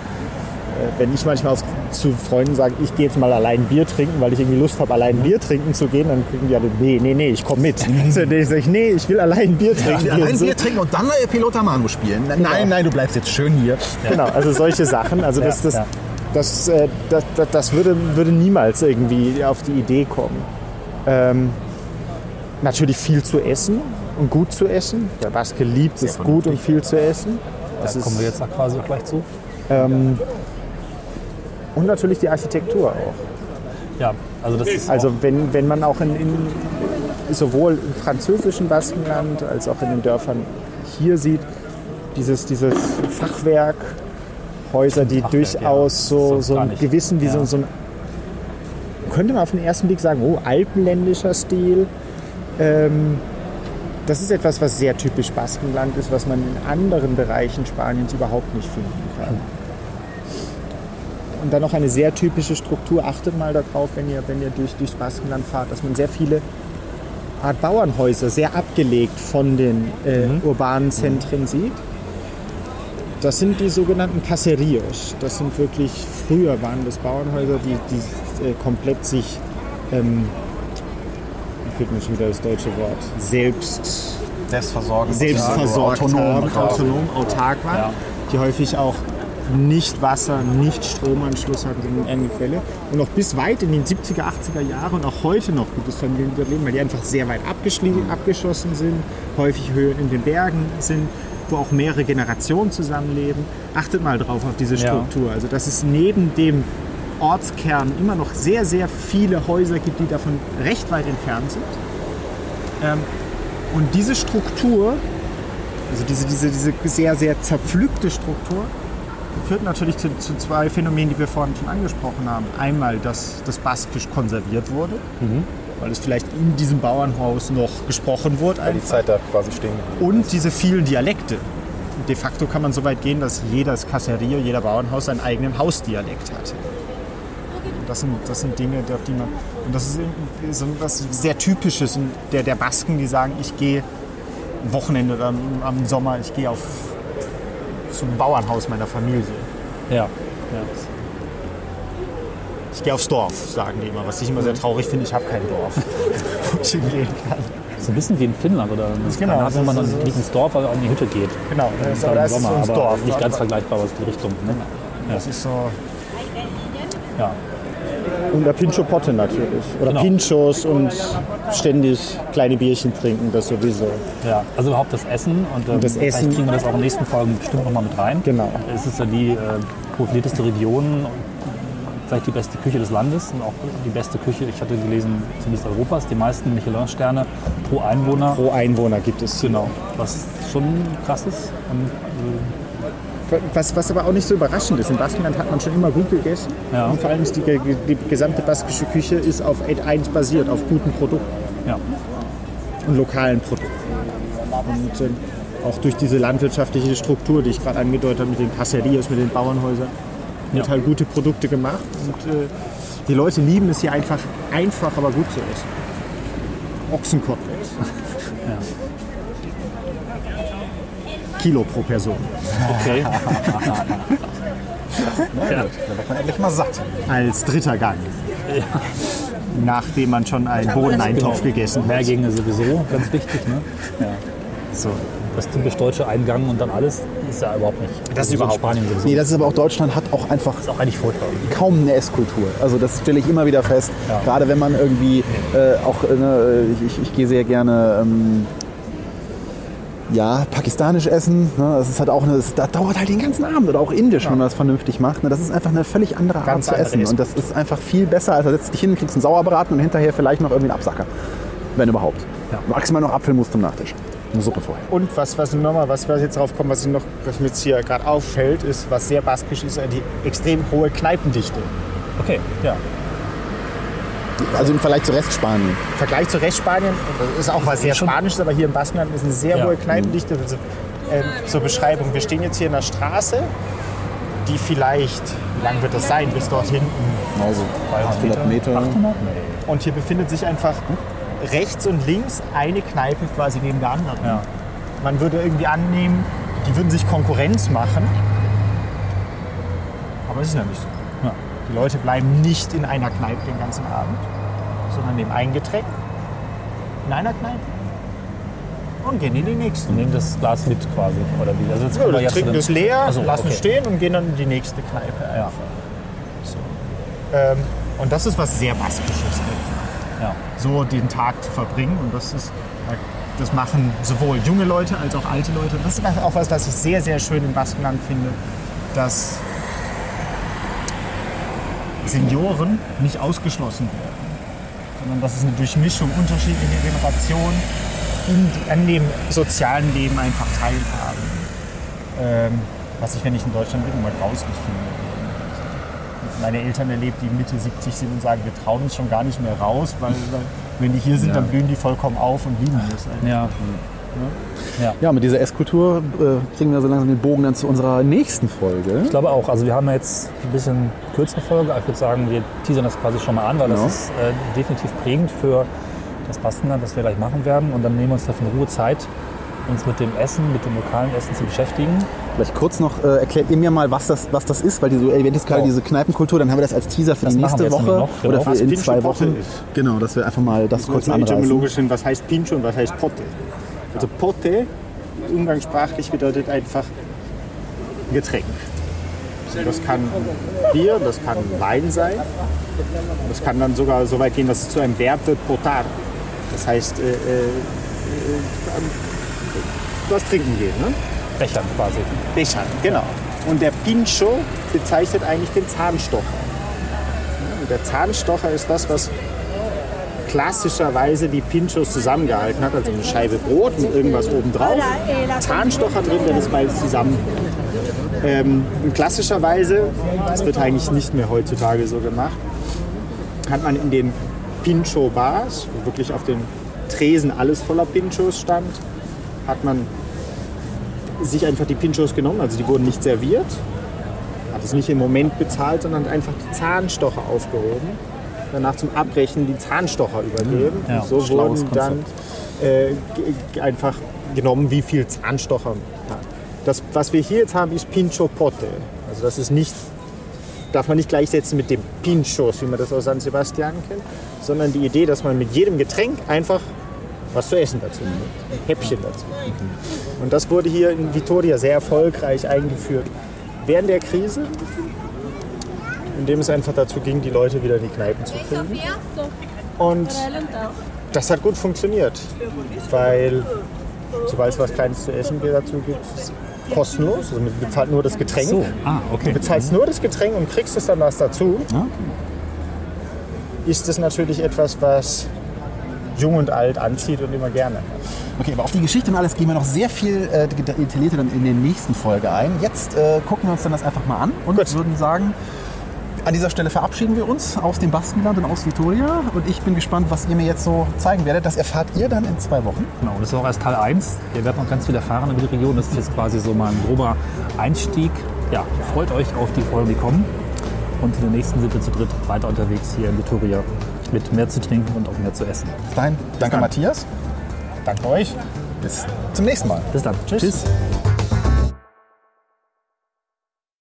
S4: äh, wenn ich manchmal zu Freunden sage, ich gehe jetzt mal allein Bier trinken, weil ich irgendwie Lust habe, allein Bier trinken zu gehen, dann kriegen die alle, nee, nee, nee, ich komme mit. so, dann sage ich, nee, ich will allein Bier trinken. gehen.
S3: Allein
S4: So,
S3: Bier trinken und dann Pilota Manu spielen. Nein, nein, du bleibst jetzt schön hier.
S4: Genau, also solche Sachen. Also das, das,
S2: ja.
S4: das, äh, das, das, das würde, würde niemals irgendwie auf die Idee kommen. Ähm, natürlich viel zu essen und gut zu essen. Der Baske liebt es gut und viel zu essen. Das
S2: Da kommen wir jetzt auch quasi gleich zu.
S4: ähm, und natürlich die Architektur auch.
S2: Ja, also das ist
S4: Also wenn, wenn man auch in, in sowohl im französischen Baskenland als auch in den Dörfern hier sieht, dieses, dieses Fachwerk, Häuser, die
S2: Fachwerk,
S4: durchaus
S2: ja.
S4: so, so
S2: gar
S4: einen gewissen, wie
S2: Ja.
S4: so, so ein, könnte man auf den ersten Blick sagen, oh, alpenländischer Stil. Ähm, das ist etwas, was sehr typisch Baskenland ist, was man in anderen Bereichen Spaniens überhaupt nicht finden kann. Und dann noch eine sehr typische Struktur. Achtet mal darauf, wenn ihr, wenn ihr durch, durchs Baskenland fahrt, dass man sehr viele Art Bauernhäuser, sehr abgelegt von den äh, urbanen Zentren sieht. Das sind die sogenannten Caseríos. Das sind wirklich, früher waren das Bauernhäuser, die, die äh, komplett sich, ähm, fehlt mir schon wieder das deutsche Wort, selbst
S3: Selbstversorgung.
S4: selbst versorgt
S3: autonom,
S4: haben, autonom, autark waren,
S2: Ja.
S4: die häufig auch nicht Wasser, nicht Stromanschluss hatten, sondern eine Quelle. Und auch bis weit in den 70er, 80er Jahren und auch heute noch gibt es Familien, die dort leben, weil die einfach sehr weit abgeschossen sind, häufig höher in den Bergen sind, wo auch mehrere Generationen zusammenleben. Achtet mal drauf auf diese
S2: Ja.
S4: Struktur. Also dass es neben dem Ortskern immer noch sehr, sehr viele Häuser gibt, die davon recht weit entfernt sind. Ähm, und diese Struktur, also diese, diese, diese sehr, sehr zerpflückte Struktur, führt natürlich zu, zu zwei Phänomenen, die wir vorhin schon angesprochen haben. Einmal, dass das Baskisch konserviert wurde, weil es vielleicht in diesem Bauernhaus noch gesprochen wurde.
S3: Weil die Zeit da quasi stehen
S4: Und diese vielen Dialekte. De facto kann man so weit gehen, dass jedes Caserio, jeder Bauernhaus seinen eigenen Hausdialekt hat. Das sind, das sind Dinge, auf die man. Und das ist so was sehr Typisches der, der Basken, die sagen, ich gehe am Wochenende oder am, am Sommer, ich gehe auf zum Bauernhaus meiner Familie.
S2: ja. ja.
S4: Ich gehe aufs Dorf, sagen die immer, was ich immer sehr traurig finde, ich habe kein Dorf, [LAUGHS] wo ich hingehen kann.
S2: So ein bisschen wie in Finnland oder in
S4: genau,
S2: Skandinavien, wo man
S4: das
S2: dann
S4: ist-
S2: nicht ins Dorf, aber in die Hütte geht.
S4: Genau, das ist,
S2: Im
S4: aber das ist
S2: Sommer,
S4: ums
S2: aber
S4: Dorf.
S2: nicht ganz vergleichbar, was die Richtung. Ne?
S4: Das ist so.
S2: Ja.
S4: Und der Pincho Potte natürlich. Oder
S2: Genau.
S4: Pinchos und ständig kleine Bierchen trinken, das sowieso.
S2: Ja, also überhaupt das Essen und, ähm,
S4: das
S2: vielleicht
S4: Essen.
S2: kriegen wir das auch in den nächsten Folgen bestimmt nochmal mit rein.
S4: Genau.
S2: Es ist ja die äh, profilierteste Region, vielleicht die beste Küche des Landes und auch die beste Küche, ich hatte gelesen, zumindest Europas, die meisten Michelin-Sterne pro Einwohner.
S4: Pro Einwohner gibt es.
S2: Genau, was schon krass ist. Und,
S4: Was, was aber auch nicht so überraschend ist. In Baskenland hat man schon immer gut gegessen.
S2: Ja.
S4: Und vor allem ist die, die gesamte baskische Küche ist auf Ad1 basiert, auf guten Produkten
S2: äh, ja.
S4: und lokalen Produkten. Und ähm, auch durch diese landwirtschaftliche Struktur, die ich gerade angedeutet habe, mit den Casserias, mit den Bauernhäusern, wird
S2: Ja.
S4: halt gute Produkte gemacht. Und äh, die Leute lieben es hier einfach, einfach aber gut zu essen. Ochsenkotelett. [LAUGHS] Kilo pro Person.
S2: Okay. [LAUGHS]
S3: Da wird man endlich mal satt.
S4: Als dritter Gang. Nachdem man schon einen Bohneneintopf
S2: Genau.
S4: gegessen hat.
S2: Mehrgänge sowieso, ganz wichtig. Ne? Ja. So. Das typisch deutsche Eingang und dann alles ist ja überhaupt nicht.
S4: Das ist
S2: so in
S4: überhaupt
S2: Spanien sowieso.
S3: Nee, das ist aber auch Deutschland hat auch einfach
S2: ist auch eigentlich furchtbar.
S3: kaum eine Esskultur. Also das stelle ich immer wieder fest.
S2: Ja.
S3: Gerade wenn man irgendwie äh, auch, äh, ne, ich, ich, ich gehe sehr gerne ähm, ja, pakistanisch essen. Ne? Das ist halt auch eine, das, das dauert halt den ganzen Abend oder auch indisch, wenn man das vernünftig macht. Ne? Das ist einfach eine völlig andere Art
S4: Ganz
S3: zu
S4: andere
S3: essen. Und das ist einfach viel besser, als da setzt dich hin, kriegst einen Sauerbraten und hinterher vielleicht noch irgendwie einen Absacker. Wenn überhaupt.
S2: Ja.
S3: Maximal noch Apfelmus zum Nachtisch. Eine Suppe vorher.
S4: Und was, was nochmal, was wir jetzt drauf kommen, was, ich noch, was mir jetzt hier gerade auffällt, ist, was sehr baskisch ist, die extrem hohe Kneipendichte.
S2: Okay, ja.
S3: Also im Vergleich zu Restspanien.
S4: Im Vergleich zu Restspanien, das ist auch was sehr Spanisches, aber hier im Baskenland ist eine sehr
S2: Ja.
S4: hohe Kneipendichte. Also, ähm, zur Beschreibung, wir stehen jetzt hier in einer Straße, die vielleicht, wie lang wird das sein, bis dort hinten.
S3: Also 800 Meter.
S2: 800? Nee.
S4: Und hier befindet sich einfach rechts und links eine Kneipe quasi neben der anderen.
S2: Ja.
S4: Man würde irgendwie annehmen, die würden sich Konkurrenz machen. Aber es ist ja nicht so.
S2: Ja.
S4: Die Leute bleiben nicht in einer Kneipe den ganzen Abend, sondern nehmen ein Getränk in einer Kneipe und gehen in die nächste.
S2: Und nehmen das Glas mit quasi. Oder wie? Also jetzt
S4: Ja,
S2: jetzt
S4: trinken es leer,
S2: Ach so,
S4: lassen
S2: okay.
S4: es stehen und gehen dann in die nächste Kneipe.
S2: Ja.
S4: Ähm, und das ist was sehr Baskisches.
S2: Ja.
S4: So den Tag zu verbringen. Und das ist, das machen sowohl junge Leute als auch alte Leute. Und das ist auch was, was ich sehr, sehr schön im Baskenland finde, dass Senioren nicht ausgeschlossen werden, sondern dass es eine Durchmischung unterschiedlicher Generationen in, an dem sozialen Leben einfach teilhaben. Ähm, was ich, wenn ich in Deutschland bin, immer grauslich finde meine Eltern erlebt, die Mitte 70 sind und sagen, wir trauen uns schon gar nicht mehr raus, weil, weil wenn die hier sind, dann blühen die vollkommen auf und lieben das. einfach.
S2: Ja.
S3: Ja, mit dieser Esskultur äh, kriegen wir so langsam den Bogen dann zu unserer nächsten Folge.
S2: Ich glaube auch. Also wir haben ja jetzt ein bisschen kürzere Folge. Ich würde sagen, wir teasern das quasi schon mal an, weil
S3: Genau.
S2: das ist äh, definitiv prägend für das Baskenland, das wir gleich machen werden. Und dann nehmen wir uns dafür in Ruhe Zeit, uns mit dem Essen, mit dem lokalen Essen zu beschäftigen.
S3: Vielleicht kurz noch, äh, erklärt ihr mir mal, was das, was das ist, weil die so erwähnt ist gerade
S2: Genau.
S3: diese Kneipenkultur, dann haben wir das als Teaser für
S2: Das
S3: die nächste Woche
S2: noch, genau.
S3: oder für
S4: Was
S3: in
S4: Pincho
S3: zwei Wochen.
S4: ist.
S3: Genau, dass wir einfach mal das kurz
S4: Kurz
S3: anreißen.
S4: was heißt Pincho und was heißt Potte. Also Potte, umgangssprachlich bedeutet einfach Getränk. Also das kann Bier, das kann Wein sein. Das kann dann sogar so weit gehen, dass es zu einem Verb wird, potar. Das heißt, äh, äh, äh, was trinken gehen. Ne?
S2: Bechern quasi.
S4: Bechern, genau. Und der Pincho bezeichnet eigentlich den Zahnstocher. Und Der Zahnstocher ist das, was klassischerweise die Pinchos zusammengehalten hat. Also eine Scheibe Brot mit irgendwas obendrauf. Zahnstocher drin, der das beides zusammen. Ähm, und klassischerweise, das wird eigentlich nicht mehr heutzutage so gemacht, hat man in den Pincho-Bars, wo wirklich auf den Tresen alles voller Pinchos stand, hat man sich einfach die Pinchos genommen, also die wurden nicht serviert, hat es nicht im Moment bezahlt, sondern hat einfach die Zahnstocher aufgehoben, danach zum Abbrechen die Zahnstocher übergeben.
S2: Ja,
S4: und so wurden dann äh, einfach genommen, wie viel Zahnstocher man hat. Das, was wir hier jetzt haben, ist Pincho Potte. Also das ist nicht, darf man nicht gleichsetzen mit dem Pinchos, wie man das aus San Sebastian kennt, sondern die Idee, dass man mit jedem Getränk einfach was zu essen dazu ein Häppchen dazu. Und das wurde hier in Vitoria sehr erfolgreich eingeführt während der Krise, indem es einfach dazu ging, die Leute wieder in die Kneipen zu kriegen. Und das hat gut funktioniert, weil sobald es was Kleines zu essen dazu gibt, ist es kostenlos, also man bezahlt nur das Getränk.
S2: So, ah, okay.
S4: Du bezahlst nur das Getränk und kriegst es dann was dazu. Ist es natürlich etwas, was jung und alt anzieht und immer gerne.
S3: Okay, aber auf die Geschichte und alles gehen wir noch sehr viel äh, detaillierter dann in der nächsten Folge ein. Jetzt äh, gucken wir uns dann das einfach mal an und
S4: Gut.
S3: würden sagen, an dieser Stelle verabschieden wir uns aus dem Baskenland und aus Vitoria. Und ich bin gespannt, was ihr mir jetzt so zeigen werdet. Das erfahrt ihr dann in zwei Wochen.
S2: Genau, das ist auch erst Teil 1. Ihr werdet noch ganz viel erfahren über die Region. Das ist jetzt quasi so mal ein grober Einstieg. Ja, freut euch auf die Folgen, die kommen. Und in der nächsten sind wir zu dritt weiter unterwegs hier in Vitoria mit mehr zu trinken und auch mehr zu essen.
S3: Bis dahin, danke
S4: dann.
S3: Matthias.
S4: Danke euch.
S3: Bis zum nächsten Mal.
S2: Bis dann.
S4: Tschüss.